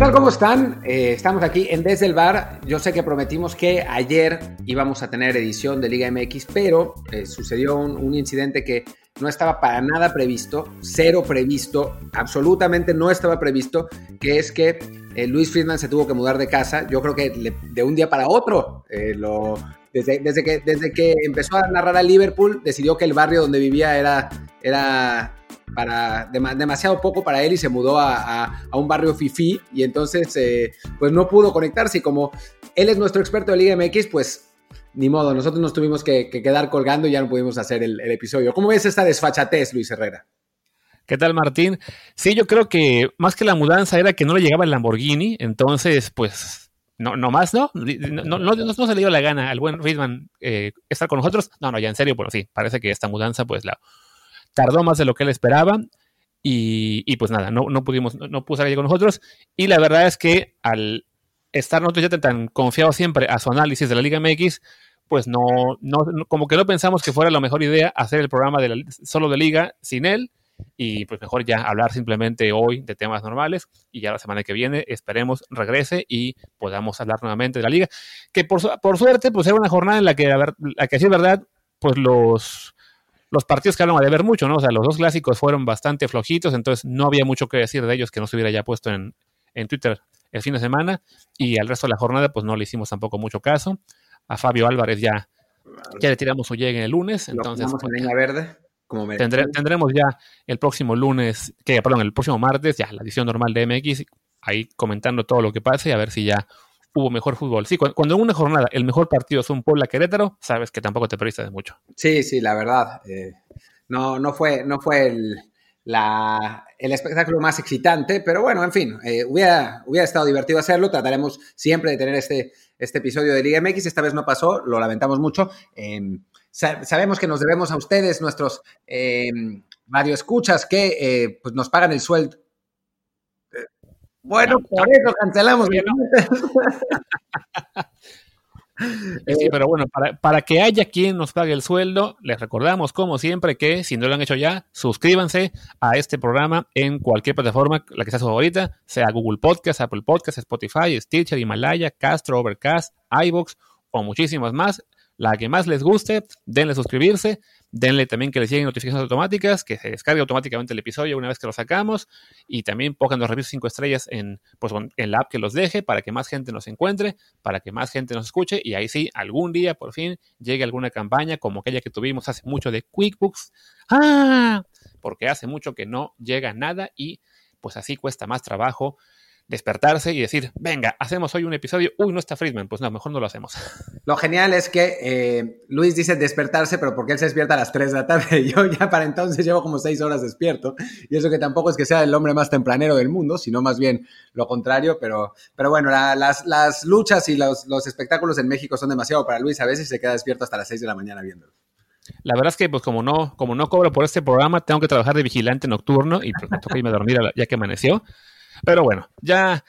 ¿Qué tal? ¿Cómo están? Eh, estamos aquí en Desde el Bar. Yo sé que prometimos que ayer íbamos a tener edición de Liga MX, pero eh, sucedió un, incidente que no estaba para nada previsto, cero previsto, absolutamente no estaba previsto, que es que eh, Luis Friedman se tuvo que mudar de casa. Yo creo que de un día para otro, lo, desde, desde, que, desde que empezó a narrar a Liverpool, decidió que el barrio donde vivía era, era para demasiado poco para él y se mudó a, un barrio fifi y entonces eh, pues no pudo conectarse y como él es nuestro experto de Liga MX, pues ni modo, nosotros nos tuvimos que, quedar colgando y ya no pudimos hacer el, episodio. ¿Cómo ves esta desfachatez, Luis Herrera? ¿Qué tal, Martín? Sí, yo creo que más que la mudanza era que no le llegaba el Lamborghini, entonces, pues, no, no más, ¿no? No, no, se le dio la gana al buen Friedman eh, estar con nosotros. No, no, ya en serio, pero sí, parece que esta mudanza, pues, la, tardó más de lo que él esperaba y, pues nada, no, no pudimos, no, pudo salir con nosotros y la verdad es que al estar nosotros ya tan confiados siempre a su análisis de la Liga MX, pues no, no, como que no pensamos que fuera la mejor idea hacer el programa solo de Liga sin él y pues mejor ya hablar simplemente hoy de temas normales y ya la semana que viene esperemos regrese y podamos hablar nuevamente de la liga que por, por suerte pues era una jornada en la que, la que sí es verdad pues los los partidos que hablan de ver mucho, ¿no? O sea, los dos clásicos fueron bastante flojitos, entonces no había mucho que decir de ellos que no se hubiera ya puesto en, Twitter el fin de semana y al resto de la jornada pues no le hicimos tampoco mucho caso. A Fabio Álvarez ya, ya le tiramos su llegue el lunes, entonces... Pues, verde. Como tendremos ya el próximo lunes, que perdón, el próximo martes, ya la edición normal de MX, ahí comentando todo lo que pase y a ver si ya hubo mejor fútbol. Sí, cuando, en una jornada el mejor partido es un Puebla Querétaro, sabes que tampoco te perdiste de mucho. Sí, sí, la verdad. Eh, no, no fue, no fue el, el espectáculo más excitante, pero bueno, en fin, eh, hubiera, hubiera estado divertido hacerlo. Trataremos siempre de tener este, este episodio de Liga MX. Esta vez no pasó, lo lamentamos mucho. Em, sabemos que nos debemos a ustedes, nuestros eh, radioescuchas, que eh, pues nos pagan el sueldo bueno, por eso cancelamos. Sí, pero bueno, para, que haya quien nos pague el sueldo, les recordamos, como siempre, que si no lo han hecho ya, suscríbanse a este programa en cualquier plataforma, la que sea su favorita, sea Google Podcast, Apple Podcast, Spotify, Stitcher, Himalaya, Castro, Overcast, iBox o muchísimas más. La que más les guste, denle suscribirse. Denle también que les lleguen notificaciones automáticas, que se descargue automáticamente el episodio una vez que lo sacamos. Y también pongan los reviews 5 estrellas en, pues, en la app que los deje para que más gente nos encuentre, para que más gente nos escuche. Y ahí sí, algún día por fin llegue alguna campaña como aquella que tuvimos hace mucho de QuickBooks. ¡Ah! Porque hace mucho que no llega nada y pues así cuesta más trabajo despertarse y decir, venga, hacemos hoy un episodio, uy, no está Friedman, pues no, mejor no lo hacemos. Lo genial es que eh, Luis dice despertarse, pero porque él se despierta a las 3 de la tarde, yo ya para entonces llevo como 6 horas despierto, y eso que tampoco es que sea el hombre más tempranero del mundo, sino más bien lo contrario, pero, pero bueno, las, las, luchas y los, los, espectáculos en México son demasiado para Luis, a veces se queda despierto hasta las 6 de la mañana viéndolo. La verdad es que, pues, como no, como no cobro por este programa, tengo que trabajar de vigilante nocturno y pues me toca irme a dormir ya que amaneció. Pero bueno, ya,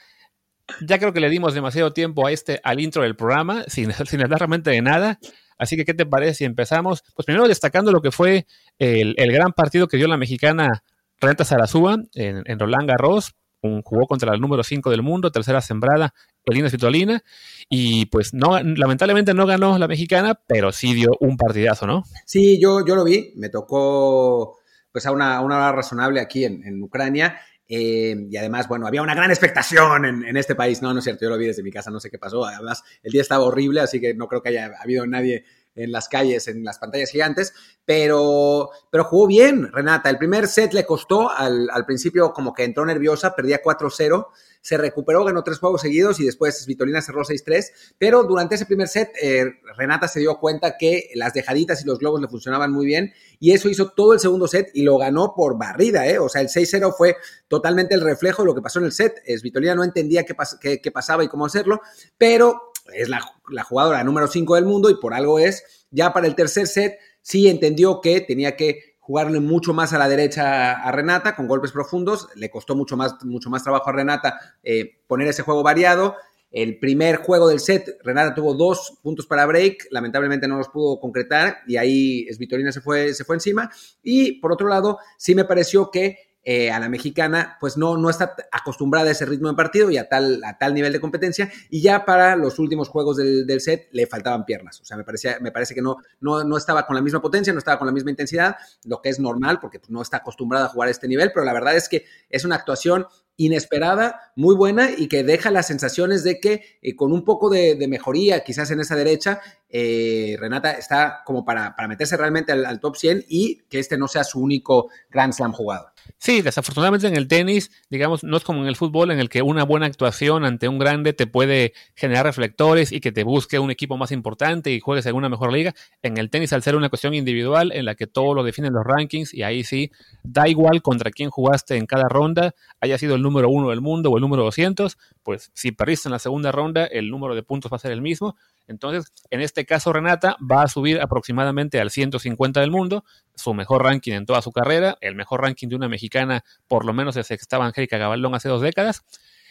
ya creo que le dimos demasiado tiempo a este, al intro del programa, sin, sin hablar realmente de nada. Así que, ¿qué te parece si empezamos? Pues primero destacando lo que fue el, gran partido que dio la mexicana Renta Sarazúa en, en Roland Garros. Un, jugó contra el número 5 del mundo, tercera sembrada, Elina Svitolina, y pues no, lamentablemente no ganó la mexicana, pero sí dio un partidazo, ¿no? Sí, yo, yo lo vi, me tocó pues a una, una hora razonable aquí en, en Ucrania, eh, y además, bueno, había una gran expectación en, este país. No, no es cierto, yo lo vi desde mi casa, no sé qué pasó. Además, el día estaba horrible, así que no creo que haya habido nadie en las calles, en las pantallas gigantes, pero, pero jugó bien, Renata. El primer set le costó, al, al principio como que entró nerviosa, perdía 4-0 se recuperó, ganó tres juegos seguidos y después Vitolina cerró 6-3, pero durante ese primer set eh, Renata se dio cuenta que las dejaditas y los globos le funcionaban muy bien y eso hizo todo el segundo set y lo ganó por barrida, ¿eh? o sea, el 6-0 fue totalmente el reflejo de lo que pasó en el set, es Vitolina no entendía qué, qué, pasaba y cómo hacerlo, pero es la, la jugadora número 5 del mundo y por algo es, ya para el tercer set sí entendió que tenía que jugarle mucho más a la derecha a Renata con golpes profundos. Le costó mucho más, mucho más trabajo a Renata eh, poner ese juego variado. El primer juego del set, Renata tuvo dos puntos para break, lamentablemente no los pudo concretar y ahí Esvitorina se fue, se fue encima. Y por otro lado, sí me pareció que eh, a la mexicana, pues no, no está acostumbrada a ese ritmo de partido y a tal, a tal nivel de competencia. Y ya para los últimos juegos del, set le faltaban piernas. O sea, me, parecía, me parece que no, no, no estaba con la misma potencia, no estaba con la misma intensidad, lo que es normal porque pues, no está acostumbrada a jugar a este nivel, pero la verdad es que es una actuación inesperada, muy buena y que deja las sensaciones de que eh, con un poco de, mejoría quizás en esa derecha, eh, Renata está como para, para meterse realmente al, al, top 100 y que este no sea su único Grand Slam jugado. Sí, desafortunadamente en el tenis, digamos, no es como en el fútbol en el que una buena actuación ante un grande te puede generar reflectores y que te busque un equipo más importante y juegues en una mejor liga. En el tenis, al ser una cuestión individual en la que todo lo definen los rankings y ahí sí, da igual contra quién jugaste en cada ronda, haya sido el número uno del mundo o el número 200, pues si perdiste en la segunda ronda, el número de puntos va a ser el mismo. Entonces, en este caso, Renata va a subir aproximadamente al 150 del mundo, su mejor ranking en toda su carrera, el mejor ranking de una mexicana, por lo menos desde que estaba Angélica Gabaldón hace dos décadas,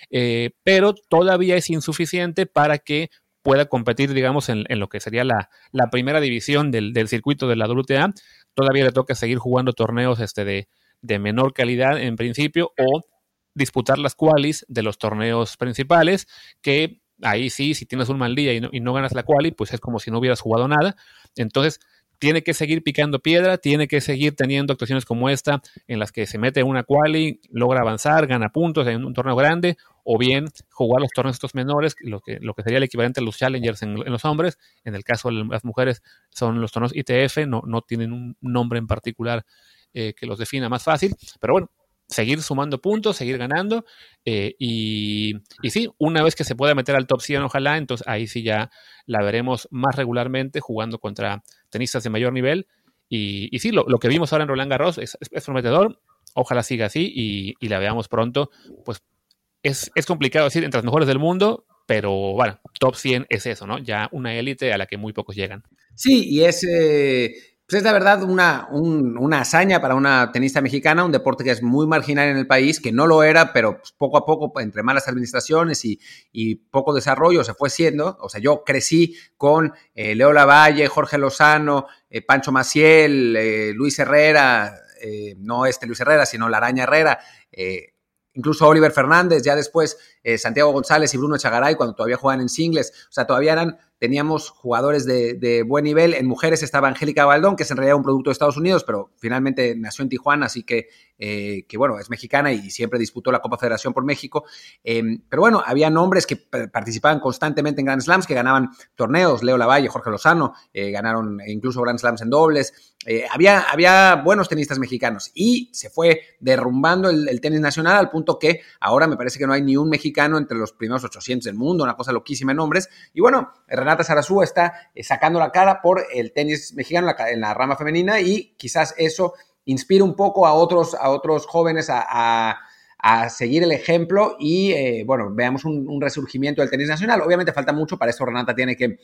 eh, pero todavía es insuficiente para que pueda competir, digamos, en, lo que sería la, primera división del, circuito de la WTA. Todavía le toca seguir jugando torneos este, de, de menor calidad en principio o disputar las qualis de los torneos principales, que ahí sí, si tienes un mal día y no, ganas la quali, pues es como si no hubieras jugado nada. Entonces, tiene que seguir picando piedra, tiene que seguir teniendo actuaciones como esta, en las que se mete una quali, logra avanzar, gana puntos en un torneo grande, o bien jugar los torneos estos menores, lo que, lo que sería el equivalente a los challengers en, los hombres. En el caso de las mujeres son los torneos ITF, no, no tienen un nombre en particular eh, que los defina más fácil. Pero bueno, seguir sumando puntos, seguir ganando. Eh, y, y, sí, una vez que se pueda meter al top 100, ojalá, entonces ahí sí ya la veremos más regularmente jugando contra tenistas de mayor nivel. Y, y sí, lo, lo, que vimos ahora en Roland Garros es, es, prometedor. Ojalá siga así y, la veamos pronto. Pues es, es complicado decir entre las mejores del mundo, pero bueno, top 100 es eso, ¿no? Ya una élite a la que muy pocos llegan. Sí, y es, pues es la verdad una, un, una, hazaña para una tenista mexicana, un deporte que es muy marginal en el país, que no lo era, pero pues poco a poco, entre malas administraciones y, poco desarrollo, se fue siendo. O sea, yo crecí con eh, Leo Lavalle, Jorge Lozano, eh, Pancho Maciel, eh, Luis Herrera, no este Luis Herrera, sino la Araña Herrera, incluso Oliver Fernández, ya después Santiago González y Bruno Chagaray, cuando todavía jugaban en singles. O sea, todavía eran teníamos jugadores de, buen nivel. En mujeres estaba Angélica Baldón, que es en realidad un producto de Estados Unidos, pero finalmente nació en Tijuana, así que, eh, que bueno, es mexicana y siempre disputó la Copa Federación por México. Eh, pero bueno, había nombres que participaban constantemente en Grand Slams, que ganaban torneos. Leo Lavalle, Jorge Lozano, eh, ganaron incluso Grand Slams en dobles. Eh, había, había buenos tenistas mexicanos y se fue derrumbando el, tenis nacional al punto que ahora me parece que no hay ni un mexicano entre los primeros 800 del mundo, una cosa loquísima en nombres. Y bueno, Renata Sarazúa está eh, sacando la cara por el tenis mexicano en la, rama femenina y quizás eso inspira un poco a otros, a otros jóvenes a, a, a seguir el ejemplo y, eh, bueno, veamos un, un, resurgimiento del tenis nacional. Obviamente falta mucho, para eso Renata tiene que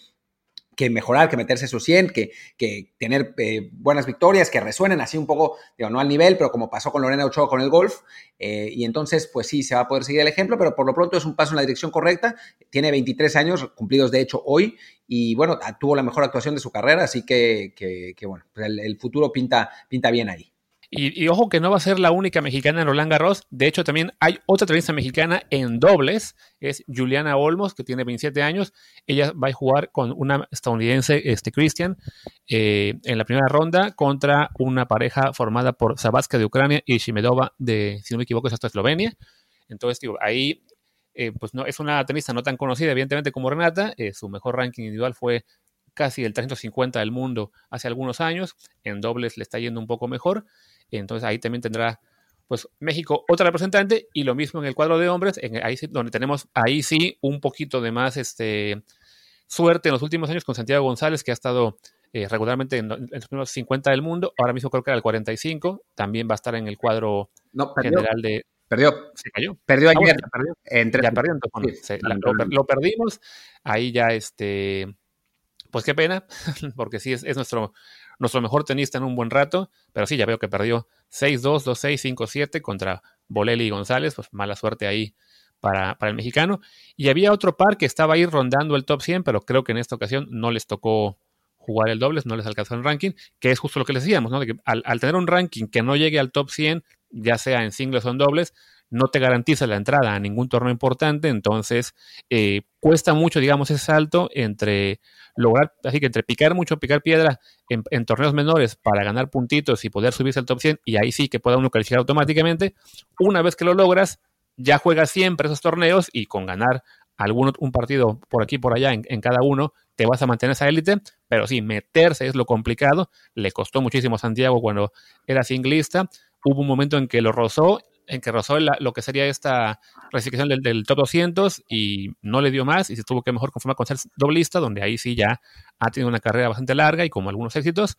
que mejorar, que meterse su 100, que, que tener eh, buenas victorias, que resuenen así un poco, digo, no al nivel, pero como pasó con Lorena Ochoa con el golf. Eh, y entonces, pues sí, se va a poder seguir el ejemplo, pero por lo pronto es un paso en la dirección correcta. Tiene 23 años, cumplidos de hecho hoy, y bueno, tuvo la mejor actuación de su carrera, así que, que, bueno, pues el, el futuro pinta, pinta bien ahí. Y, y, ojo que no va a ser la única mexicana en Roland Garros. De hecho, también hay otra tenista mexicana en dobles. Es Juliana Olmos, que tiene 27 años. Ella va a jugar con una estadounidense, este Christian, eh, en la primera ronda contra una pareja formada por Sabatska de Ucrania y Shimedova de, si no me equivoco, es hasta Eslovenia. Entonces, digo, ahí eh, pues no, es una tenista no tan conocida, evidentemente, como Renata. Eh, su mejor ranking individual fue casi el 350 del mundo hace algunos años. En dobles le está yendo un poco mejor. Entonces ahí también tendrá pues México otra representante y lo mismo en el cuadro de hombres, en, ahí sí, donde tenemos ahí sí un poquito de más este, suerte en los últimos años con Santiago González, que ha estado eh, regularmente en, en, los primeros 50 del mundo, ahora mismo creo que era el 45, también va a estar en el cuadro no, general de... Perdió. Se cayó. Perdió ayer. Ah, bueno, ya perdió. Entonces, sí, se, la, lo, lo, perdimos. Ahí ya este... Pues qué pena, porque sí es, es nuestro nuestro mejor tenista en un buen rato, pero sí, ya veo que perdió 6-2, 2-6, 5-7 contra Bolelli y González, pues mala suerte ahí para, para, el mexicano. Y había otro par que estaba ahí rondando el top 100, pero creo que en esta ocasión no les tocó jugar el dobles, no les alcanzó el ranking, que es justo lo que les decíamos, ¿no? Que al, al, tener un ranking que no llegue al top 100, ya sea en singles o en dobles, no te garantiza la entrada a ningún torneo importante, entonces eh, cuesta mucho, digamos, ese salto entre lograr, así que entre picar mucho, picar piedra en, torneos menores para ganar puntitos y poder subirse al top 100, y ahí sí que pueda uno calificar automáticamente, una vez que lo logras, ya juegas siempre esos torneos y con ganar algún un partido por aquí por allá en, en, cada uno, te vas a mantener esa élite, pero sí, meterse es lo complicado. Le costó muchísimo a Santiago cuando era singlista. Hubo un momento en que lo rozó en que rozó lo que sería esta clasificación del, top 200 y no le dio más y se tuvo que mejor conformar con ser doblista, donde ahí sí ya ha tenido una carrera bastante larga y como algunos éxitos.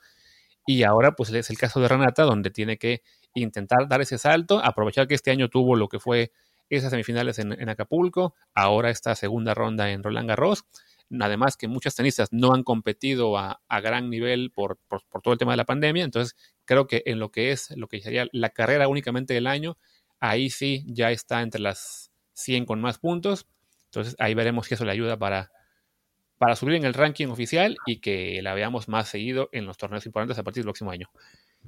Y ahora pues es el caso de Renata, donde tiene que intentar dar ese salto, aprovechar que este año tuvo lo que fue esas semifinales en, Acapulco, ahora esta segunda ronda en Roland Garros. Además que muchas tenistas no han competido a, gran nivel por, por, todo el tema de la pandemia, entonces creo que en lo que es, lo que sería la carrera únicamente del año, ahí sí ya está entre las 100 con más puntos. Entonces ahí veremos que eso le ayuda para, para subir en el ranking oficial y que la veamos más seguido en los torneos importantes a partir del próximo año.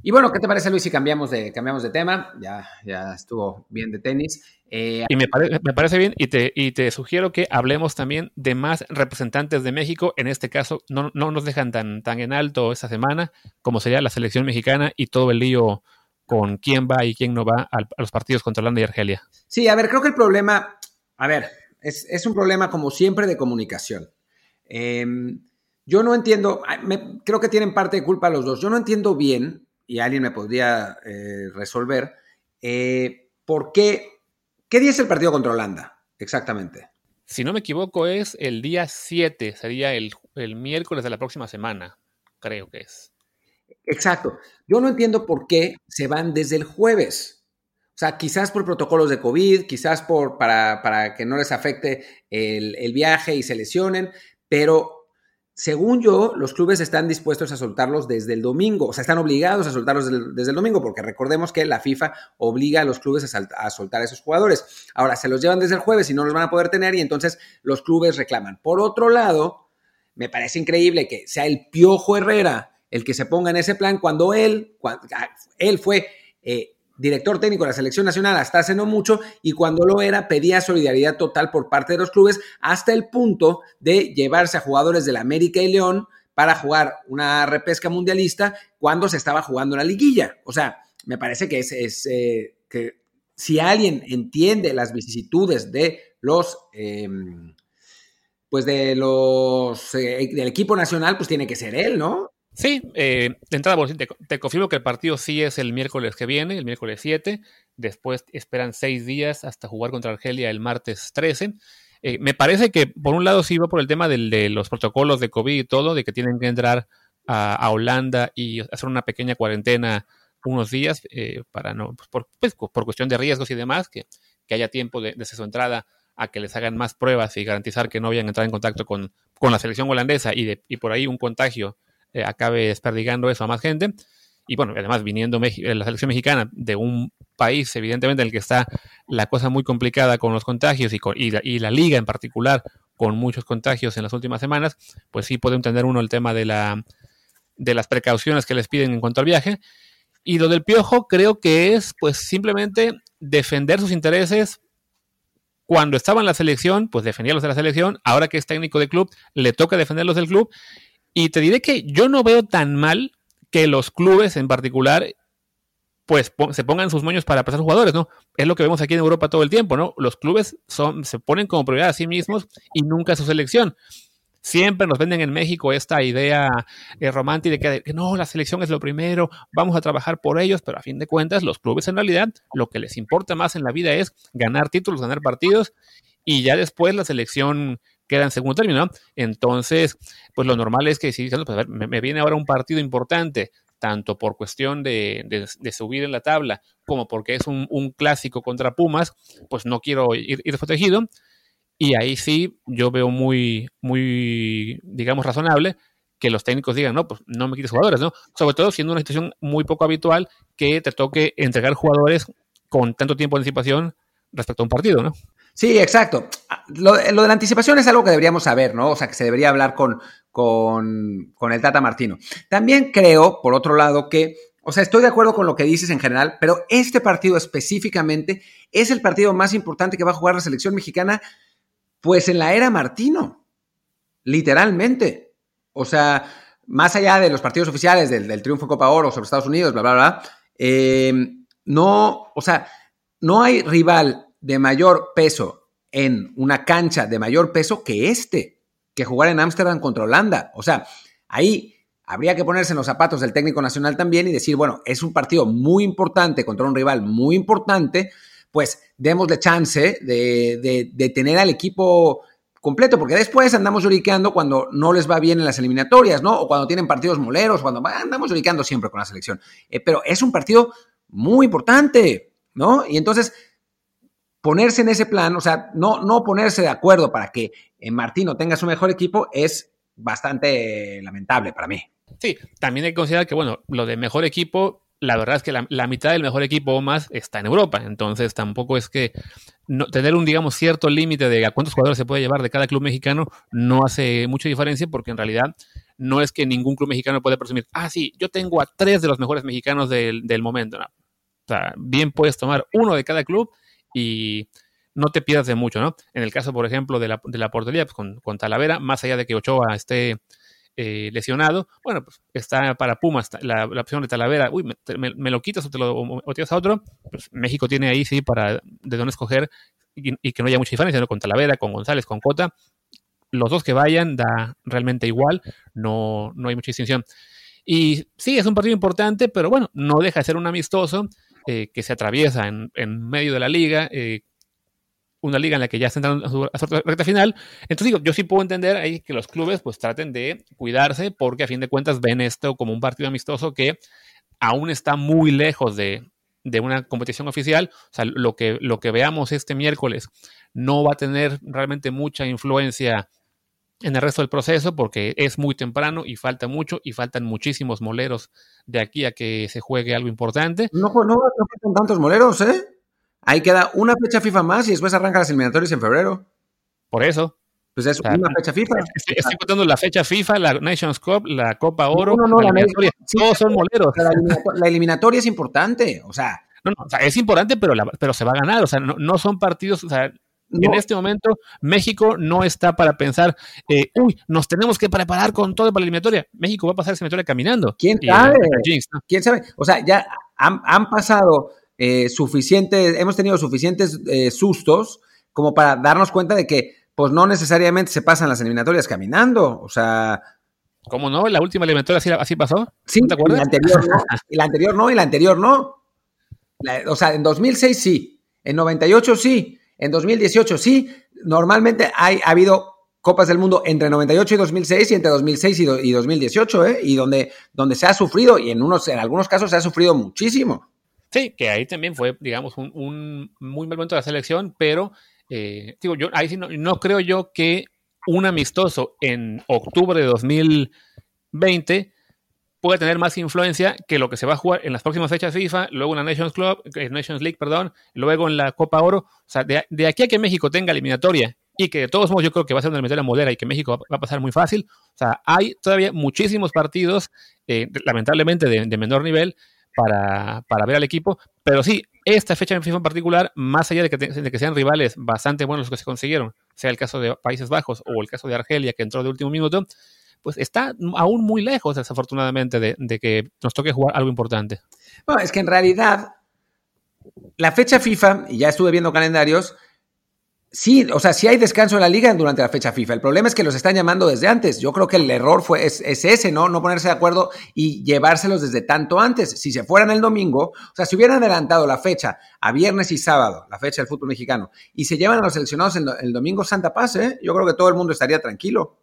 Y bueno, ¿qué te parece, Luis, si cambiamos de, cambiamos de tema? Ya, ya estuvo bien de tenis. Eh, y me, me, parece bien y te, y te sugiero que hablemos también de más representantes de México. En este caso, no, no nos dejan tan, tan en alto esta semana como sería la selección mexicana y todo el lío con quién va y quién no va a, los partidos contra Holanda y Argelia. Sí, a ver, creo que el problema, a ver, es, un problema como siempre de comunicación. Em, yo no entiendo, creo que tienen parte de culpa los dos. Yo no entiendo bien, y alguien me podría eh, resolver, eh, por qué, qué día es el partido contra Holanda, exactamente. Si no me equivoco, es el día 7, sería el, el miércoles de la próxima semana, creo que es. Exacto. Yo no entiendo por qué se van desde el jueves. O sea, quizás por protocolos de COVID, quizás por, para, para que no les afecte el, el, viaje y se lesionen, pero según yo, los clubes están dispuestos a soltarlos desde el domingo, o sea, están obligados a soltarlos desde el, domingo, porque recordemos que la FIFA obliga a los clubes a, a, soltar a esos jugadores. Ahora, se los llevan desde el jueves y no los van a poder tener y entonces los clubes reclaman. Por otro lado, me parece increíble que sea el Piojo Herrera el que se ponga en ese plan cuando él, ah, él fue eh, director técnico de la selección nacional hasta hace no mucho y cuando lo era pedía solidaridad total por parte de los clubes hasta el punto de llevarse a jugadores de la América y León para jugar una repesca mundialista cuando se estaba jugando la liguilla. O sea, me parece que es, eh, que si alguien entiende las vicisitudes de los em, pues de los eh, del equipo nacional, pues tiene que ser él, ¿no? Sí, eh, de entrada, te, confirmo que el partido sí es el miércoles que viene, el miércoles 7. Después esperan seis días hasta jugar contra Argelia el martes 13. Eh, me parece que, por un lado, sí va por el tema de los protocolos de COVID y todo, de que tienen que entrar a, Holanda y hacer una pequeña cuarentena unos días eh, para no, pues, por, pues, por, cuestión de riesgos y demás, que, que haya tiempo de, desde su entrada a que les hagan más pruebas y garantizar que no vayan a entrar en contacto con, con la selección holandesa y, de, y por ahí un contagio eh, acabe desperdigando eso a más gente. Y bueno, además viniendo eh, la selección mexicana de un país, evidentemente, en el que está la cosa muy complicada con los contagios y, con, y, la, liga en particular, con muchos contagios en las últimas semanas, pues sí puede entender uno el tema de, la, de las precauciones que les piden en cuanto al viaje. Y lo del piojo creo que es pues simplemente defender sus intereses. Cuando estaba en la selección, pues defendía los de la selección. Ahora que es técnico de club, le toca defenderlos del club. Y te diré que yo no veo tan mal que los clubes en particular pues se pongan sus moños para pasar jugadores, ¿no? Es lo que vemos aquí en Europa todo el tiempo, ¿no? Los clubes son, se ponen como prioridad a sí mismos y nunca a su selección. Siempre nos venden en México esta idea eh, romántica de que, no, la selección es lo primero, vamos a trabajar por ellos, pero a fin de cuentas los clubes en realidad lo que les importa más en la vida es ganar títulos, ganar partidos y ya después la selección queda en segundo término. Entonces, pues lo normal es que si pues, me, viene ahora un partido importante, tanto por cuestión de, subir en la tabla como porque es un, clásico contra Pumas, pues no quiero ir, ir desprotegido. Y ahí sí yo veo muy, muy, digamos, razonable que los técnicos digan, no, pues no me quites jugadores, ¿no? Sobre todo siendo una situación muy poco habitual que te toque entregar jugadores con tanto tiempo de anticipación respecto a un partido, ¿no? Sí, exacto. Lo, de la anticipación es algo que deberíamos saber, ¿no? O sea, que se debería hablar con, con, el Tata Martino. También creo, por otro lado, que, o sea, estoy de acuerdo con lo que dices en general, pero este partido específicamente es el partido más importante que va a jugar la selección mexicana, pues en la era Martino, literalmente. O sea, más allá de los partidos oficiales del, triunfo Copa Oro sobre Estados Unidos, bla, bla, bla, eh, no, o sea, no hay rival de mayor peso en una cancha de mayor peso que este, que jugar en Ámsterdam contra Holanda. O sea, ahí habría que ponerse en los zapatos del técnico nacional también y decir, bueno, es un partido muy importante contra un rival muy importante, pues démosle chance de, de, tener al equipo completo, porque después andamos lloriqueando cuando no les va bien en las eliminatorias, ¿no? O cuando tienen partidos moleros, cuando andamos lloriqueando siempre con la selección. Eh, pero es un partido muy importante, ¿no? Y entonces ponerse en ese plan, o sea, no, no ponerse de acuerdo para que en Martino tenga su mejor equipo es bastante lamentable para mí. Sí, también hay que considerar que, bueno, lo de mejor equipo, la verdad es que la, mitad del mejor equipo o más está en Europa. Entonces tampoco es que no, tener un, digamos, cierto límite de a cuántos jugadores se puede llevar de cada club mexicano no hace mucha diferencia porque en realidad no es que ningún club mexicano pueda presumir, ah, sí, yo tengo a tres de los mejores mexicanos del, momento. O sea, bien puedes tomar uno de cada club y no te pierdas de mucho, ¿no? En el caso, por ejemplo, de la, de la portería, pues con, con Talavera, más allá de que Ochoa esté eh, lesionado, bueno, pues está para Pumas la, opción de Talavera, uy, me, lo quitas o te lo tiras a otro, pues México tiene ahí sí para de dónde escoger y, que no haya mucha diferencia, ¿no? Con Talavera, con González, con Cota, los dos que vayan da realmente igual, no, no hay mucha distinción. Y sí, es un partido importante, pero bueno, no deja de ser un amistoso eh, que se atraviesa en, en, medio de la liga, eh, una liga en la que ya entrando a su, recta final. Entonces digo, yo sí puedo entender ahí que los clubes pues traten de cuidarse porque a fin de cuentas ven esto como un partido amistoso que aún está muy lejos de, una competición oficial. O sea, lo que, lo que veamos este miércoles no va a tener realmente mucha influencia en el resto del proceso porque es muy temprano y falta mucho y faltan muchísimos moleros de aquí a que se juegue algo importante. No, no, no faltan tantos moleros, ¿eh? Ahí queda una fecha FIFA más y después arranca las eliminatorias en febrero. Por eso. Pues es una fecha FIFA. Estoy, contando la fecha FIFA, la Nations Cup, la Copa Oro, no, no, la, eliminatoria. Todos son moleros. La eliminatoria, es importante, o sea. No, no, o sea, es importante, pero, pero se va a ganar. O sea, no, son partidos, o sea, en este momento México no está para pensar, eh, uy, nos tenemos que preparar con todo para la eliminatoria. México va a pasar esa eliminatoria caminando. ¿Quién sabe? ¿Quién sabe? O sea, ya han, han pasado eh, suficientes, hemos tenido suficientes eh, sustos como para darnos cuenta de que pues no necesariamente se pasan las eliminatorias caminando, o sea... ¿Cómo no? ¿La última eliminatoria así, pasó? Sí, ¿te acuerdas? La anterior no, y la anterior no, y la anterior no. o sea, en 2006 sí, en 98 sí, en 2018 sí. Normalmente hay, ha habido Copas del Mundo entre 98 y 2006 y entre 2006 y, 2018, ¿eh? Y donde, donde se ha sufrido, y en, unos, en algunos casos se ha sufrido muchísimo. Sí, que ahí también fue, digamos, un, muy mal momento de la selección, pero eh, digo, yo ahí sí no, creo yo que un amistoso en octubre de 2020 pueda tener más influencia que lo que se va a jugar en las próximas fechas FIFA, luego en la Nations Club, eh, Nations League, perdón, luego en la Copa Oro. O sea, de, aquí a que México tenga eliminatoria y que de todos modos yo creo que va a ser una eliminatoria modera y que México va, a pasar muy fácil. O sea, hay todavía muchísimos partidos, eh, lamentablemente de, menor nivel, para, para, ver al equipo. Pero sí, esta fecha en FIFA en particular, más allá de que, de que, sean rivales bastante buenos los que se consiguieron, sea el caso de Países Bajos o el caso de Argelia que entró de último minuto, pues está aún muy lejos, desafortunadamente, de, que nos toque jugar algo importante. Bueno, es que en realidad la fecha FIFA, y ya estuve viendo calendarios, Sí, o sea, sí hay descanso en la liga durante la fecha FIFA. El problema es que los están llamando desde antes. Yo creo que el error fue, es, ese, ¿no? No ponerse de acuerdo y llevárselos desde tanto antes. Si se fueran el domingo, o sea, si hubieran adelantado la fecha a viernes y sábado, la fecha del fútbol mexicano, y se llevan a los seleccionados el, el domingo Santa Paz, ¿eh? Yo creo que todo el mundo estaría tranquilo.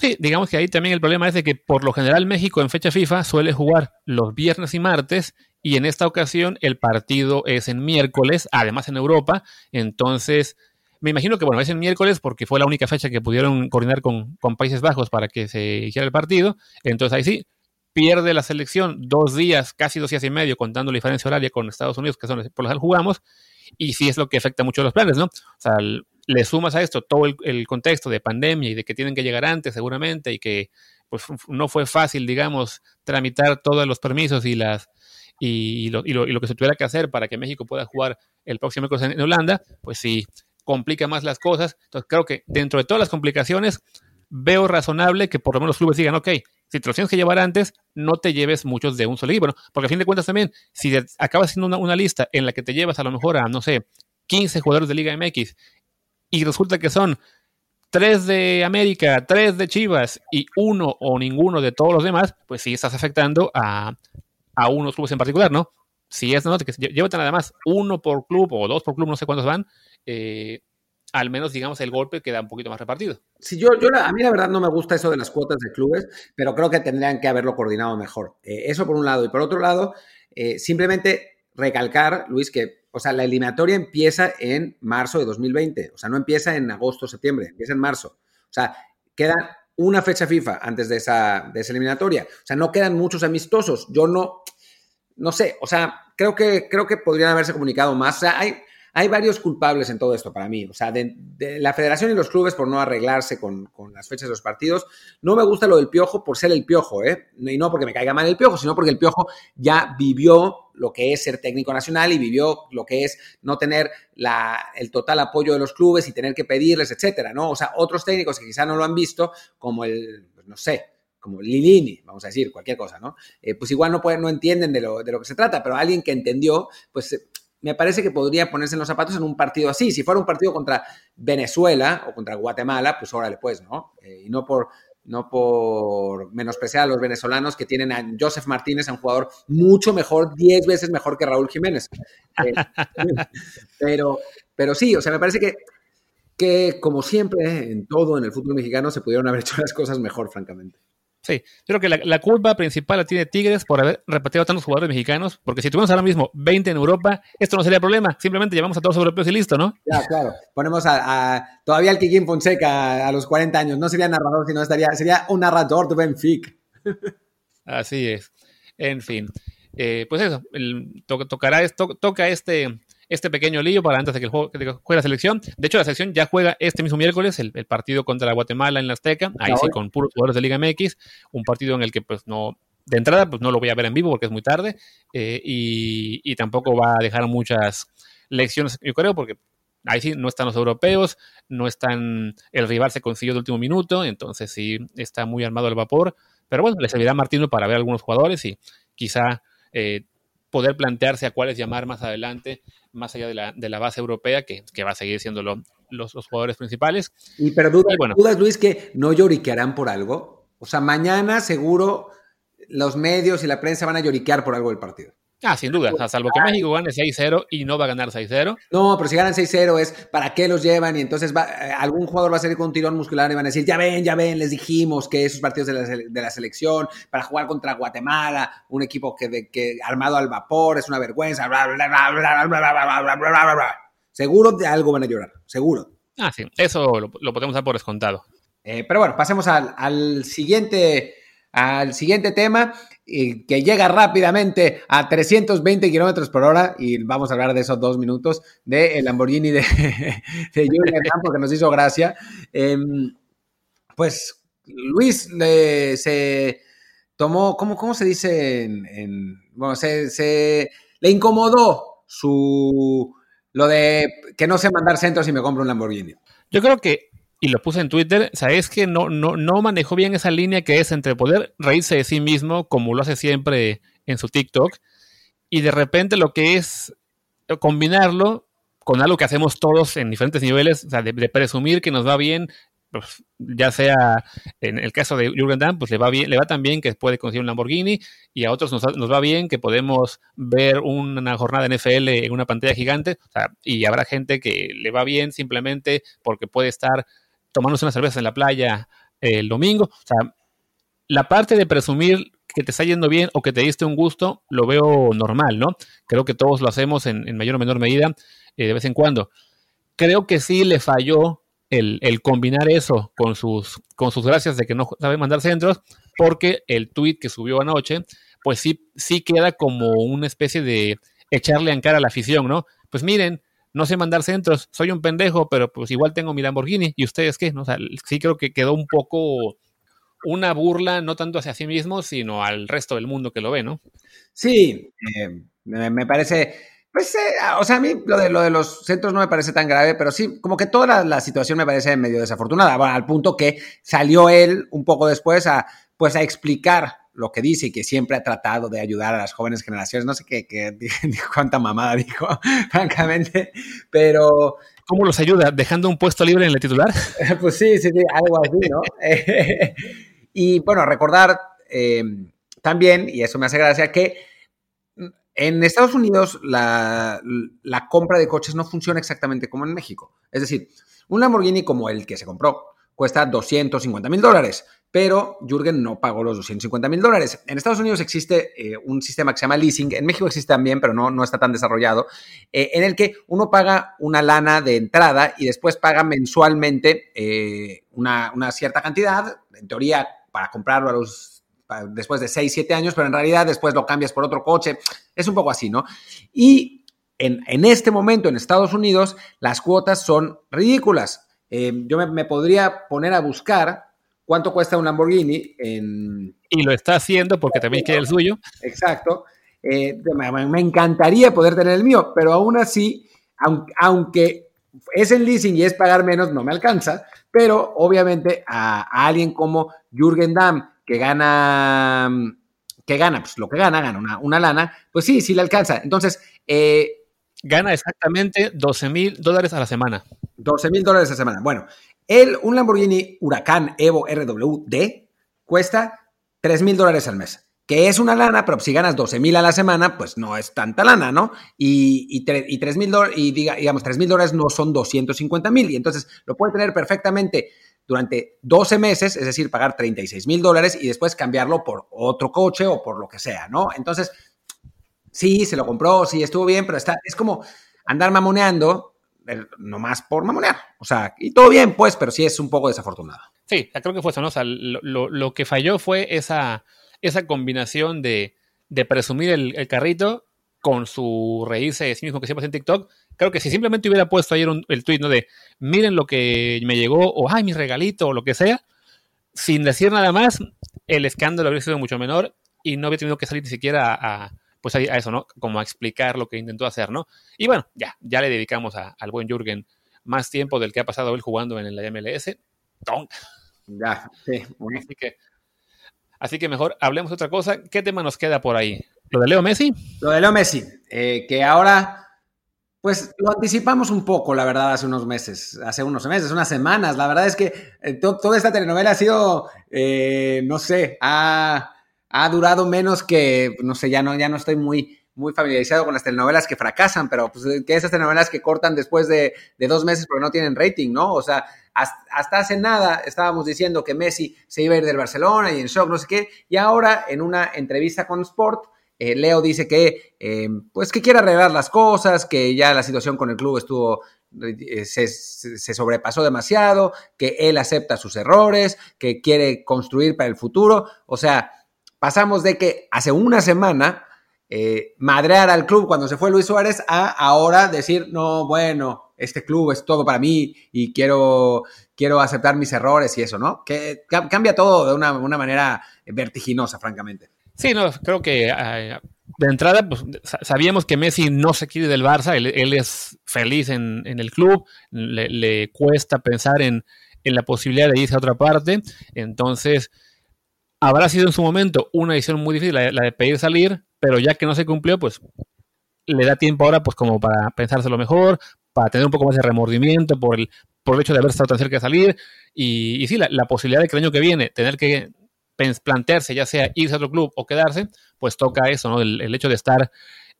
Sí, digamos que ahí también el problema es de que por lo general México en fecha FIFA suele jugar los viernes y martes y en esta ocasión el partido es en miércoles, además en Europa, entonces me imagino que, bueno, es el miércoles porque fue la única fecha que pudieron coordinar con, Países Bajos para que se hiciera el partido. Entonces ahí sí, pierde la selección dos días, casi dos días y medio, contando la diferencia horaria con Estados Unidos, que son por los que jugamos, y sí es lo que afecta mucho los planes, ¿no? O sea, le sumas a esto todo el, contexto de pandemia y de que tienen que llegar antes seguramente y que pues no fue fácil, digamos, tramitar todos los permisos y las y lo, y, lo, que se tuviera que hacer para que México pueda jugar el próximo miércoles en, Holanda, pues sí, complica más las cosas. Entonces creo que dentro de todas las complicaciones, veo razonable que por lo menos los clubes digan, ok, si te los tienes que llevar antes, no te lleves muchos de un solo equipo, porque a fin de cuentas también, si acabas haciendo una, una, lista en la que te llevas a lo mejor a, no sé, 15 jugadores de Liga MX y resulta que son tres de América, tres de Chivas y uno o ninguno de todos los demás, pues sí estás afectando a, a unos clubes en particular, ¿no? Si es, no, que llévate nada más uno por club o dos por club, no sé cuántos van, eh, al menos, digamos, el golpe queda un poquito más repartido. Sí, yo, a mí la verdad no me gusta eso de las cuotas de clubes, pero creo que tendrían que haberlo coordinado mejor. Eh, eso por un lado. Y por otro lado, eh, simplemente recalcar, Luis, que, o sea, la eliminatoria empieza en marzo de 2020. O sea, no empieza en agosto, septiembre, empieza en marzo. O sea, queda una fecha FIFA antes de esa, de esa eliminatoria. O sea, no quedan muchos amistosos. Yo no, no sé, o sea, creo que, creo que podrían haberse comunicado más. O sea, hay, hay varios culpables en todo esto para mí. O sea, de, la federación y los clubes por no arreglarse con, las fechas de los partidos. No me gusta lo del piojo por ser el piojo, ¿eh? Y no porque me caiga mal el piojo, sino porque el piojo ya vivió lo que es ser técnico nacional y vivió lo que es no tener el total apoyo de los clubes y tener que pedirles, etcétera, ¿no? O sea, otros técnicos que quizá no lo han visto, como el, pues no sé, como Lilini, vamos a decir, cualquier cosa, ¿no? Eh, pues igual no, pueden, no entienden de lo, de lo que se trata, pero alguien que entendió, pues me parece que podría ponerse en los zapatos en un partido así. Si fuera un partido contra Venezuela o contra Guatemala, pues órale, pues, ¿no? Eh, y no por, no por menospreciar a los venezolanos que tienen a Joseph Martínez, a un jugador mucho mejor, 10 veces mejor que Raúl Jiménez. Eh, pero, pero sí, o sea, me parece que, que como siempre en todo en el fútbol mexicano se pudieron haber hecho las cosas mejor, francamente. Sí, creo que la, culpa principal la tiene Tigres por haber repartido a tantos jugadores mexicanos, porque si tuviéramos ahora mismo 20 en Europa, esto no sería problema, simplemente llevamos a todos los europeos y listo, ¿no? Ya, claro, ponemos a, todavía al Kikín Fonseca a, los 40 años, no sería narrador, sino estaría, sería un narrador de Benfica. Así es, en fin, eh, pues eso, el, tocará esto, toca este este pequeño lío para antes de que, el juego, juegue la selección. De hecho, la selección ya juega este mismo miércoles el, partido contra Guatemala en la Azteca, ahí sí con puros jugadores de Liga MX, un partido en el que pues no, de entrada pues no lo voy a ver en vivo porque es muy tarde eh, y, tampoco va a dejar muchas lecciones, yo creo, porque ahí sí no están los europeos, no están, el rival se consiguió de último minuto, entonces sí está muy armado el vapor, pero bueno, le servirá a Martino para ver algunos jugadores y quizá eh, poder plantearse a cuáles llamar más adelante, más allá de la, de la base europea, que, que, va a seguir siendo los, los, jugadores principales. Y pero dudas, dudas, Luis, que no lloriquearán por algo. O sea, mañana seguro los medios y la prensa van a lloriquear por algo del partido. Ah, sin duda, salvo que México gane 6-0 y no va a ganar 6-0. No, pero si ganan 6-0 es para qué los llevan y entonces va, eh, algún jugador va a salir con un tirón muscular y van a decir, ya ven, ya ven, les dijimos que esos partidos de la, de la selección para jugar contra Guatemala, un equipo que, de, que armado al vapor es una vergüenza, Seguro de algo van a llorar, seguro. Ah, sí, eso lo, lo podemos dar por descontado. Eh, pero bueno, pasemos al, al siguiente al siguiente tema que llega rápidamente a 320 kilómetros por hora y vamos a hablar de esos dos minutos del el Lamborghini de, de Julian porque nos hizo gracia. Em, pues Luis se tomó, ¿cómo, cómo se dice? En, bueno, se, le incomodó su lo de que no sé mandar centros y me compro un Lamborghini. Yo creo que y lo puse en Twitter, sabes que no, no, no manejó bien esa línea que es entre poder reírse de sí mismo, como lo hace siempre en su TikTok, y de repente lo que es combinarlo con algo que hacemos todos en diferentes niveles, o sea, de, presumir que nos va bien, pues, ya sea en el caso de Jürgen Damm, pues le va bien, le va tan bien que puede conseguir un Lamborghini, y a otros nos, nos, va bien que podemos ver una jornada en NFL en una pantalla gigante, o sea, y habrá gente que le va bien simplemente porque puede estar tomándose una cerveza en la playa el domingo. O sea, la parte de presumir que te está yendo bien o que te diste un gusto, lo veo normal, ¿no? Creo que todos lo hacemos en, mayor o menor medida eh, de vez en cuando. Creo que sí le falló el, combinar eso con sus, con sus gracias de que no sabe mandar centros, porque el tweet que subió anoche, pues sí, sí queda como una especie de echarle en cara a la afición, ¿no? Pues miren, no sé mandar centros, soy un pendejo, pero pues igual tengo mi Lamborghini. ¿Y ustedes qué? ¿No? Sí creo que quedó un poco, una burla no tanto hacia sí mismo, sino al resto del mundo que lo ve, ¿no? Sí, eh, me, parece, pues, eh, o sea, a mí lo de, lo de los centros no me parece tan grave, pero sí, como que toda la, situación me parece medio desafortunada, al punto que salió él un poco después a, pues, a explicar lo que dice y que siempre ha tratado de ayudar a las jóvenes generaciones. No sé qué, qué cuánta mamada dijo, francamente, pero... ¿Cómo los ayuda? ¿Dejando un puesto libre en el titular? pues sí, sí, sí, algo así, ¿no? y bueno, recordar eh, también, y eso me hace gracia, que en Estados Unidos la, la compra de coches no funciona exactamente como en México. Es decir, un Lamborghini como el que se compró cuesta 250 mil dólares pero Jürgen no pagó los 250 mil dólares. En Estados Unidos existe eh, un sistema que se llama leasing, en México existe también, pero no, no está tan desarrollado, eh, en el que uno paga una lana de entrada y después paga mensualmente eh, una, cierta cantidad, en teoría para comprarlo a los, después de 6, 7 años, pero en realidad después lo cambias por otro coche, es un poco así, ¿no? Y en, en este momento en Estados Unidos las cuotas son ridículas. yo me podría poner a buscar cuánto cuesta un Lamborghini. En... Y lo está haciendo porque también quiere el suyo. Exacto. Eh, me, encantaría poder tener el mío, pero aún así, aunque, es en leasing y es pagar menos, no me alcanza. Pero obviamente a, alguien como Jürgen Damm, que gana, que gana, pues lo que gana, gana una, lana, pues sí, sí le alcanza. Entonces, eh, Gana exactamente 12 mil dólares a la semana. 12 mil dólares a la semana. Bueno, el, un Lamborghini Huracán Evo RWD cuesta 3 mil dólares al mes, que es una lana, pero si ganas 12 mil a la semana, pues no es tanta lana, ¿no? Y, y, y 3 mil dólares, y diga, digamos, 3 mil dólares no son 250 mil, y entonces lo puede tener perfectamente durante 12 meses, es decir, pagar 36 mil dólares y después cambiarlo por otro coche o por lo que sea, ¿no? Entonces, sí, se lo compró, sí, estuvo bien, pero está, es como andar mamoneando nomás por mamonear. O sea, y todo bien, pues, pero sí es un poco desafortunado. Sí, creo que fue eso, lo, que falló fue esa, esa combinación de, presumir el, carrito con su reírse de sí mismo que siempre hace en TikTok. Creo que si simplemente hubiera puesto ayer el tweet, ¿no? De miren lo que me llegó, o ay, mi regalito, o lo que sea, sin decir nada más, el escándalo habría sido mucho menor y no había tenido que salir ni siquiera a pues a, eso, ¿no? Como a explicar lo que intentó hacer, ¿no? Y bueno, ya, ya le dedicamos al buen Jürgen más tiempo del que ha pasado él jugando en la MLS. Ya, sí. Así que, así que mejor hablemos de otra cosa. ¿Qué tema nos queda por ahí? ¿Lo de Leo Messi? Lo de Leo Messi, eh, que ahora, pues lo anticipamos un poco, la verdad, hace unos meses, hace unos meses, unas semanas. La verdad es que eh, toda esta telenovela ha sido, eh, no sé, ha ha durado menos que, no sé, ya no, ya no estoy muy, muy familiarizado con las telenovelas que fracasan, pero pues que esas telenovelas que cortan después de, dos meses porque no tienen rating, ¿no? O sea, hasta, hace nada estábamos diciendo que Messi se iba a ir del Barcelona y en shock, no sé qué, y ahora en una entrevista con Sport, eh, Leo dice que, eh, pues que quiere arreglar las cosas, que ya la situación con el club estuvo eh, se, se, sobrepasó demasiado, que él acepta sus errores, que quiere construir para el futuro. O sea, pasamos de que hace una semana eh, madrear al club cuando se fue Luis Suárez a ahora decir, no, bueno, este club es todo para mí y quiero, quiero aceptar mis errores y eso, ¿no? Que cambia todo de una, manera vertiginosa, francamente. Sí, no, creo que eh, de entrada, pues sabíamos que Messi no se quiere del Barça, él, es feliz en, el club, le, cuesta pensar en, en la posibilidad de irse a otra parte, entonces habrá sido en su momento una decisión muy difícil la, de pedir salir, pero ya que no se cumplió, pues le da tiempo ahora pues como para pensárselo mejor, para tener un poco más de remordimiento por el, por el hecho de haber estado tan cerca de salir y, sí, la, posibilidad de que el año que viene tener que plantearse ya sea irse a otro club o quedarse, pues toca eso, ¿no? El, hecho de estar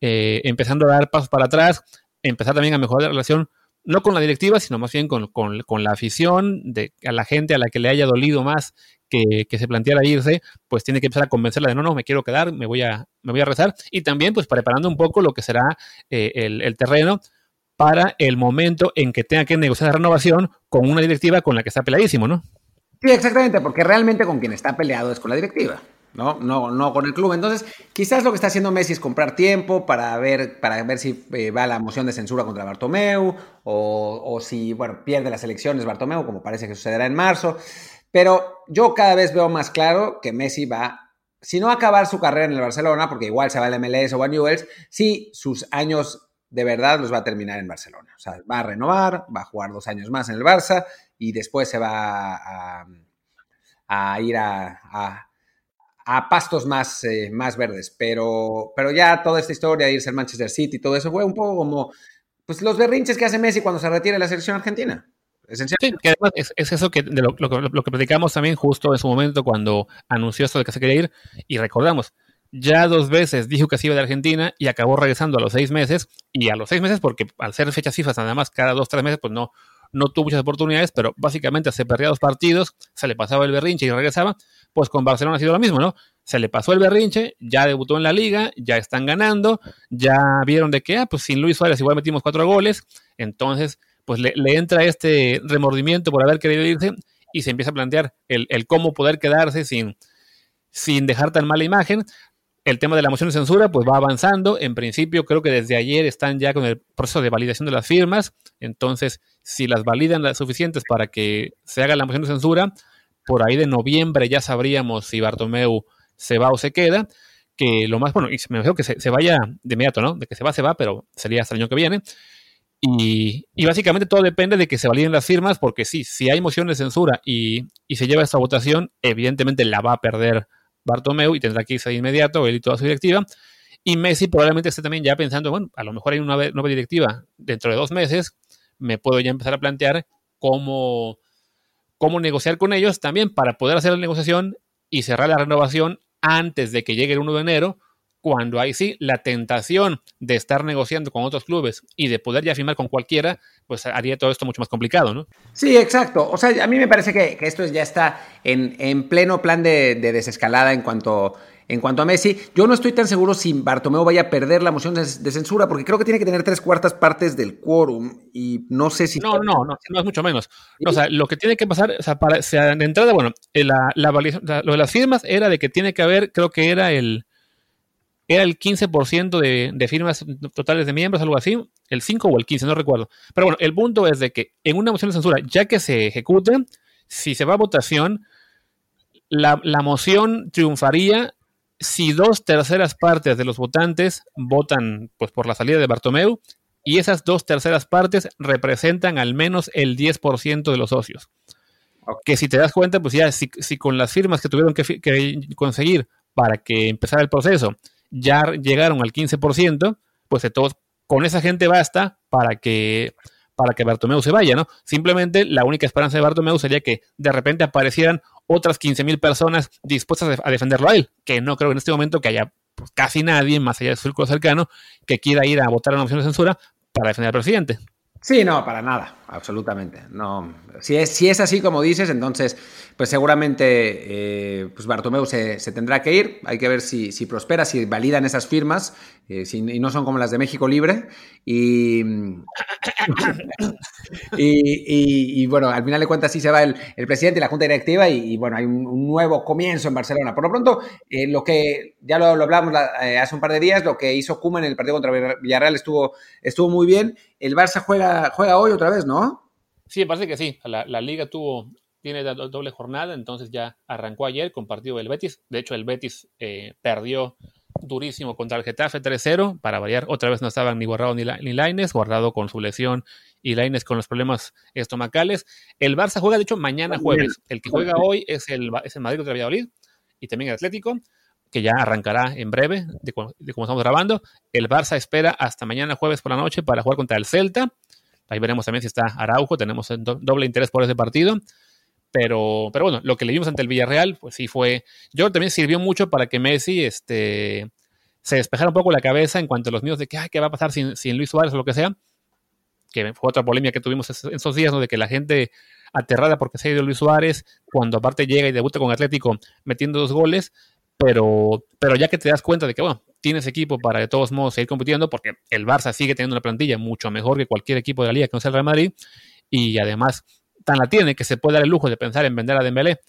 eh, empezando a dar pasos para atrás, empezar también a mejorar la relación no con la directiva, sino más bien con, con, la afición, de, a la gente a la que le haya dolido más que, se planteara irse, pues tiene que empezar a convencerla de no, no, me quiero quedar, me voy a, me voy a rezar. Y también, pues preparando un poco lo que será eh, el, el, terreno para el momento en que tenga que negociar la renovación con una directiva con la que está peleadísimo, ¿no? Sí, exactamente, porque realmente con quien está peleado es con la directiva. ¿no? No, no con el club. Entonces, quizás lo que está haciendo Messi es comprar tiempo para ver, para ver si eh, va la moción de censura contra Bartomeu o, o, si, bueno, pierde las elecciones Bartomeu, como parece que sucederá en marzo. Pero yo cada vez veo más claro que Messi va, si no a acabar su carrera en el Barcelona, porque igual se va al MLS o a Newells, sí sus años de verdad los va a terminar en Barcelona. O sea, va a renovar, va a jugar dos años más en el Barça y después se va a, ir a, pastos más, eh, más verdes. Pero, pero ya toda esta historia de irse al Manchester City y todo eso fue un poco como pues, los berrinches que hace Messi cuando se retira de la selección argentina. Sí, que además es, eso que, de lo, lo, que platicamos también justo en su momento cuando anunció esto de que se quería ir. Y recordamos, ya dos veces dijo que se iba de Argentina y acabó regresando a los seis meses. Y a los seis meses, porque al ser fechas cifras nada más cada dos, tres meses, pues no, no tuvo muchas oportunidades, pero básicamente se perdía dos partidos, se le pasaba el berrinche y regresaba. Pues con Barcelona ha sido lo mismo, ¿no? Se le pasó el berrinche, ya debutó en la liga, ya están ganando, ya vieron de que, ah, pues sin Luis Suárez igual metimos cuatro goles. Entonces pues le, entra este remordimiento por haber querido irse y se empieza a plantear el, cómo poder quedarse sin, sin dejar tan mala imagen. El tema de la moción de censura pues va avanzando. En principio creo que desde ayer están ya con el proceso de validación de las firmas. Entonces, si las validan las suficientes para que se haga la moción de censura, por ahí de noviembre ya sabríamos si Bartomeu se va o se queda. Que lo más, bueno, y me imagino que se, se, vaya de inmediato, ¿no? De que se va, se va, pero sería hasta el año que viene. Y, básicamente todo depende de que se validen las firmas, porque sí, si hay moción de censura y, se lleva esta votación, evidentemente la va a perder Bartomeu y tendrá que irse de inmediato, él y toda su directiva. Y Messi probablemente esté también ya pensando, bueno, a lo mejor hay una nueva directiva dentro de dos meses, me puedo ya empezar a plantear cómo, cómo negociar con ellos también para poder hacer la negociación y cerrar la renovación antes de que llegue el 1 de enero cuando hay sí la tentación de estar negociando con otros clubes y de poder ya firmar con cualquiera, pues haría todo esto mucho más complicado, ¿no? Sí, exacto. O sea, a mí me parece que, esto ya está en, pleno plan de, desescalada en cuanto, en cuanto a Messi. Yo no estoy tan seguro si Bartomeu vaya a perder la moción de, censura, porque creo que tiene que tener tres cuartas partes del quórum y no sé si... No, no, no, no es mucho menos. O sea, lo que tiene que pasar, o sea, para, de entrada, bueno, la, lo de las firmas era de que tiene que haber, creo que era el era el 15% de, firmas totales de miembros, algo así, el 5 o el 15, no recuerdo. Pero bueno, el punto es de que en una moción de censura, ya que se ejecute, si se va a votación, la, moción triunfaría si dos terceras partes de los votantes votan pues, por la salida de Bartomeu y esas dos terceras partes representan al menos el 10% de los socios. Que si te das cuenta, pues ya si, con las firmas que tuvieron que, que conseguir para que empezara el proceso ya llegaron al 15%, pues de todos, con esa gente basta para que, para que Bartomeu se vaya, ¿no? Simplemente la única esperanza de Bartomeu sería que de repente aparecieran otras 15.000 personas dispuestas a defenderlo a él, que no creo en este momento que haya pues, casi nadie, más allá de su círculo cercano, que quiera ir a votar a una moción de censura para defender al presidente. Sí, no, para nada, absolutamente. No, si es, si es así como dices, entonces, pues seguramente eh, pues Bartomeu se, tendrá que ir. Hay que ver si, si prospera, si validan esas firmas, eh, y no son como las de México Libre. Y, y, bueno, al final de cuentas sí se va el, presidente y la junta directiva, y, bueno, hay un, nuevo comienzo en Barcelona. Por lo pronto, eh, lo que ya lo, hablamos hace un par de días, lo que hizo Kuma en el partido contra Villarreal estuvo, estuvo muy bien. El Barça juega, juega hoy otra vez, ¿no? Sí, parece que sí. La, liga tuvo, tiene doble jornada, entonces ya arrancó ayer con partido del Betis. De hecho, el Betis eh, perdió durísimo contra el Getafe 3-0. Para variar, otra vez no estaban ni Guardado ni, ni Laines, Guardado con su lesión y Laines con los problemas estomacales. El Barça juega, de hecho, mañana jueves. El que juega hoy es el, es el Madrid contra Valladolid y también el Atlético, que ya arrancará en breve de, como estamos grabando. El Barça espera hasta mañana jueves por la noche para jugar contra el Celta. Ahí veremos también si está Araujo, tenemos doble interés por ese partido. Pero, pero bueno, lo que le vimos ante el Villarreal, pues sí fue. Yo también sirvió mucho para que Messi este, se despejara un poco la cabeza en cuanto a los míos de que, ay, ¿qué va a pasar sin, Luis Suárez o lo que sea? Que fue otra polémica que tuvimos en esos días. De que la gente aterrada porque se ha ido Luis Suárez, cuando aparte llega y debuta con Atlético metiendo dos goles, pero, pero ya que te das cuenta de que, bueno, tienes equipo para de todos modos seguir compitiendo, porque el Barça sigue teniendo una plantilla mucho mejor que cualquier equipo de la liga que no sea el Real Madrid, y además tan la tiene que se puede dar el lujo de pensar en vender a Dembélé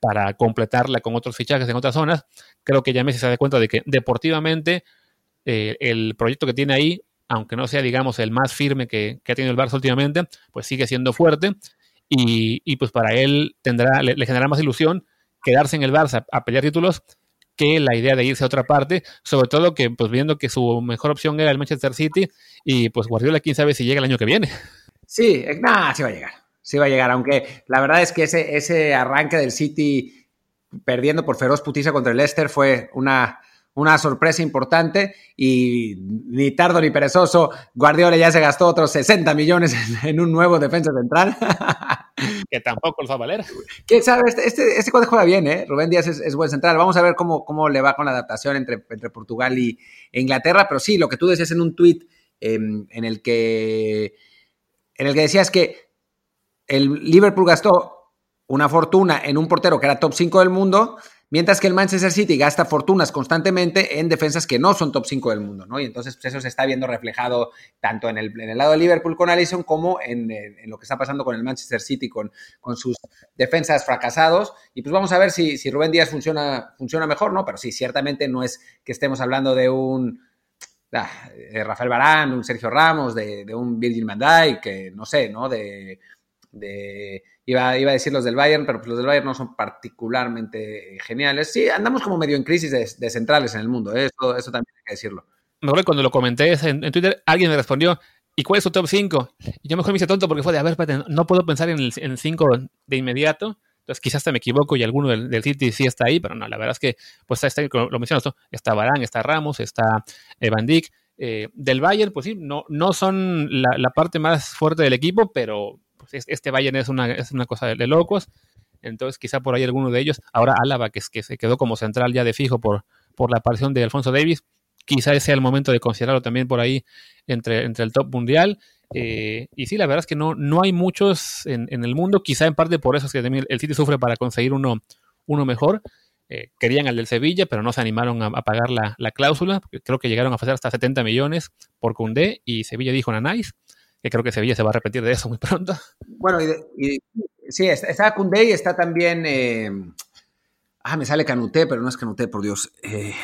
para completarla con otros fichajes en otras zonas, creo que ya Messi se da cuenta de que deportivamente eh, el proyecto que tiene ahí, aunque no sea, digamos, el más firme que, que ha tenido el Barça últimamente, pues sigue siendo fuerte y, pues para él tendrá, le, generará más ilusión quedarse en el Barça a, pelear títulos que la idea de irse a otra parte, sobre todo que pues viendo que su mejor opción era el Manchester City y pues Guardiola quién sabe si llega el año que viene. Sí, nada, sí va a llegar, sí va a llegar, aunque la verdad es que ese, ese arranque del City perdiendo por feroz putiza contra el Leicester fue una, una sorpresa importante y ni tardo ni perezoso, Guardiola ya se gastó otros 60 millones en, un nuevo defensa central. que tampoco los va a valer. ¿Quién sabe? Este, este, este juega bien, ¿eh? Rubén Díaz es, buen central. Vamos a ver cómo, cómo le va con la adaptación entre, entre Portugal y Inglaterra, pero sí, lo que tú decías en un tuit em, en el que en el que decías que el Liverpool gastó una fortuna en un portero que era top 5 del mundo, mientras que el Manchester City gasta fortunas constantemente en defensas que no son top 5 del mundo, ¿no? Y entonces pues, eso se está viendo reflejado tanto en el, lado de Liverpool con Allison como en, lo que está pasando con el Manchester City con, con, sus defensas fracasados. Y pues vamos a ver si, si Rubén Díaz funciona, funciona mejor, ¿no? Pero sí, ciertamente no es que estemos hablando de un... Ah, de Rafael Barán, un Sergio Ramos, de, de un Virgil van Dijk, que no sé, ¿no? De, de Iba, a decir los del Bayern, pero pues los del Bayern no son particularmente geniales. Sí, andamos como medio en crisis de, centrales en el mundo, ¿eh? eso, eso también hay que decirlo. Me cuando lo comenté en, Twitter, alguien me respondió, ¿y cuál es su top 5? Y yo mejor me hice tonto porque fue de, a ver, no puedo pensar en el 5 de inmediato. Entonces quizás te me equivoco y alguno del, City sí está ahí, pero no, la verdad es que, pues está, lo mencionas tú, está Barán, está Ramos, está Van Dijk. Eh, del Bayern, pues sí, no, no son la parte más fuerte del equipo, pero este Bayern es una, es una cosa de, locos. Entonces, quizá por ahí alguno de ellos. Ahora Álava, que, que se quedó como central ya de fijo por, por la aparición de Alfonso Davis. Quizá sea el momento de considerarlo también por ahí entre, entre el top mundial. Eh, y sí, la verdad es que no, no hay muchos en, el mundo. Quizá en parte por eso es que el City sufre para conseguir uno, uno mejor. Eh, querían al del Sevilla, pero no se animaron a, pagar la, la, cláusula. Creo que llegaron a hacer hasta 70 millones por Cundé y Sevilla dijo, nice que creo que Sevilla se va a repetir de eso muy pronto. Bueno, y, sí, está Cundé y está también. Eh, ah, me sale Canuté, pero no es Canuté, por Dios. Eh,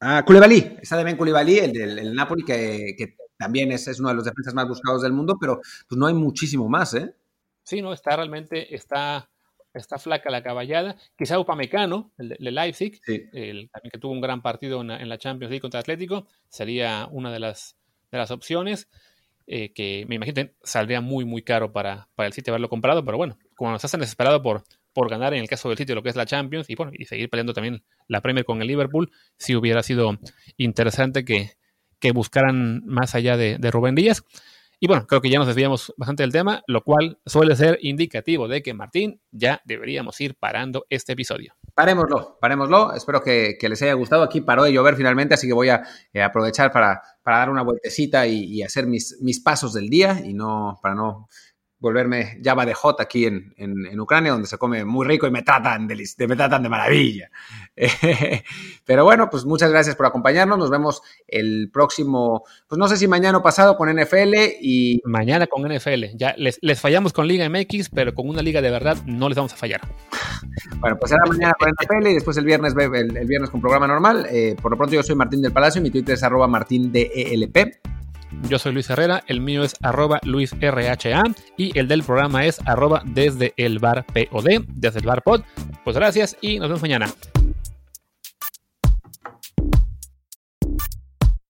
ah, Koulibaly, está también Koulibaly, el del Napoli, que, también es, uno de los defensas más buscados del mundo, pero pues no hay muchísimo más, ¿eh? Sí, no, está realmente, está, está flaca la caballada. Quizá Upamecano, el de, Leipzig, el, también que tuvo un gran partido en, en, la Champions League contra Atlético, sería una de las, de las opciones. Eh, que me imagino saldría muy, muy caro para, para el sitio haberlo comprado, pero bueno, como estás tan desesperado por, por ganar en el caso del sitio lo que es la Champions y, bueno, y seguir peleando también la Premier con el Liverpool, si hubiera sido interesante que, que buscaran más allá de, de Rubén Díaz. Y bueno, creo que ya nos desviamos bastante del tema, lo cual suele ser indicativo de que Martín ya deberíamos ir parando este episodio. Parémoslo, parémoslo. Espero que, les haya gustado. Aquí paró de llover finalmente, así que voy a eh, aprovechar para, para, dar una vueltecita y, y hacer mis, mis, pasos del día y no para no volverme Java de Hot aquí en, en, Ucrania, donde se come muy rico y me tratan de, me tratan de maravilla. pero bueno, pues muchas gracias por acompañarnos. Nos vemos el próximo, pues no sé si mañana o pasado con NFL y... Mañana con NFL. Ya les, les fallamos con Liga MX, pero con una liga de verdad no les vamos a fallar. bueno, pues será mañana con NFL y después el viernes, el, el viernes con programa normal. Eh, por lo pronto yo soy Martín del Palacio, mi Twitter es arroba martindelp. Yo soy Luis Herrera, el mío es arroba luisrha y el del programa es arroba desde el bar POD, desde el bar pod. Pues gracias y nos vemos mañana.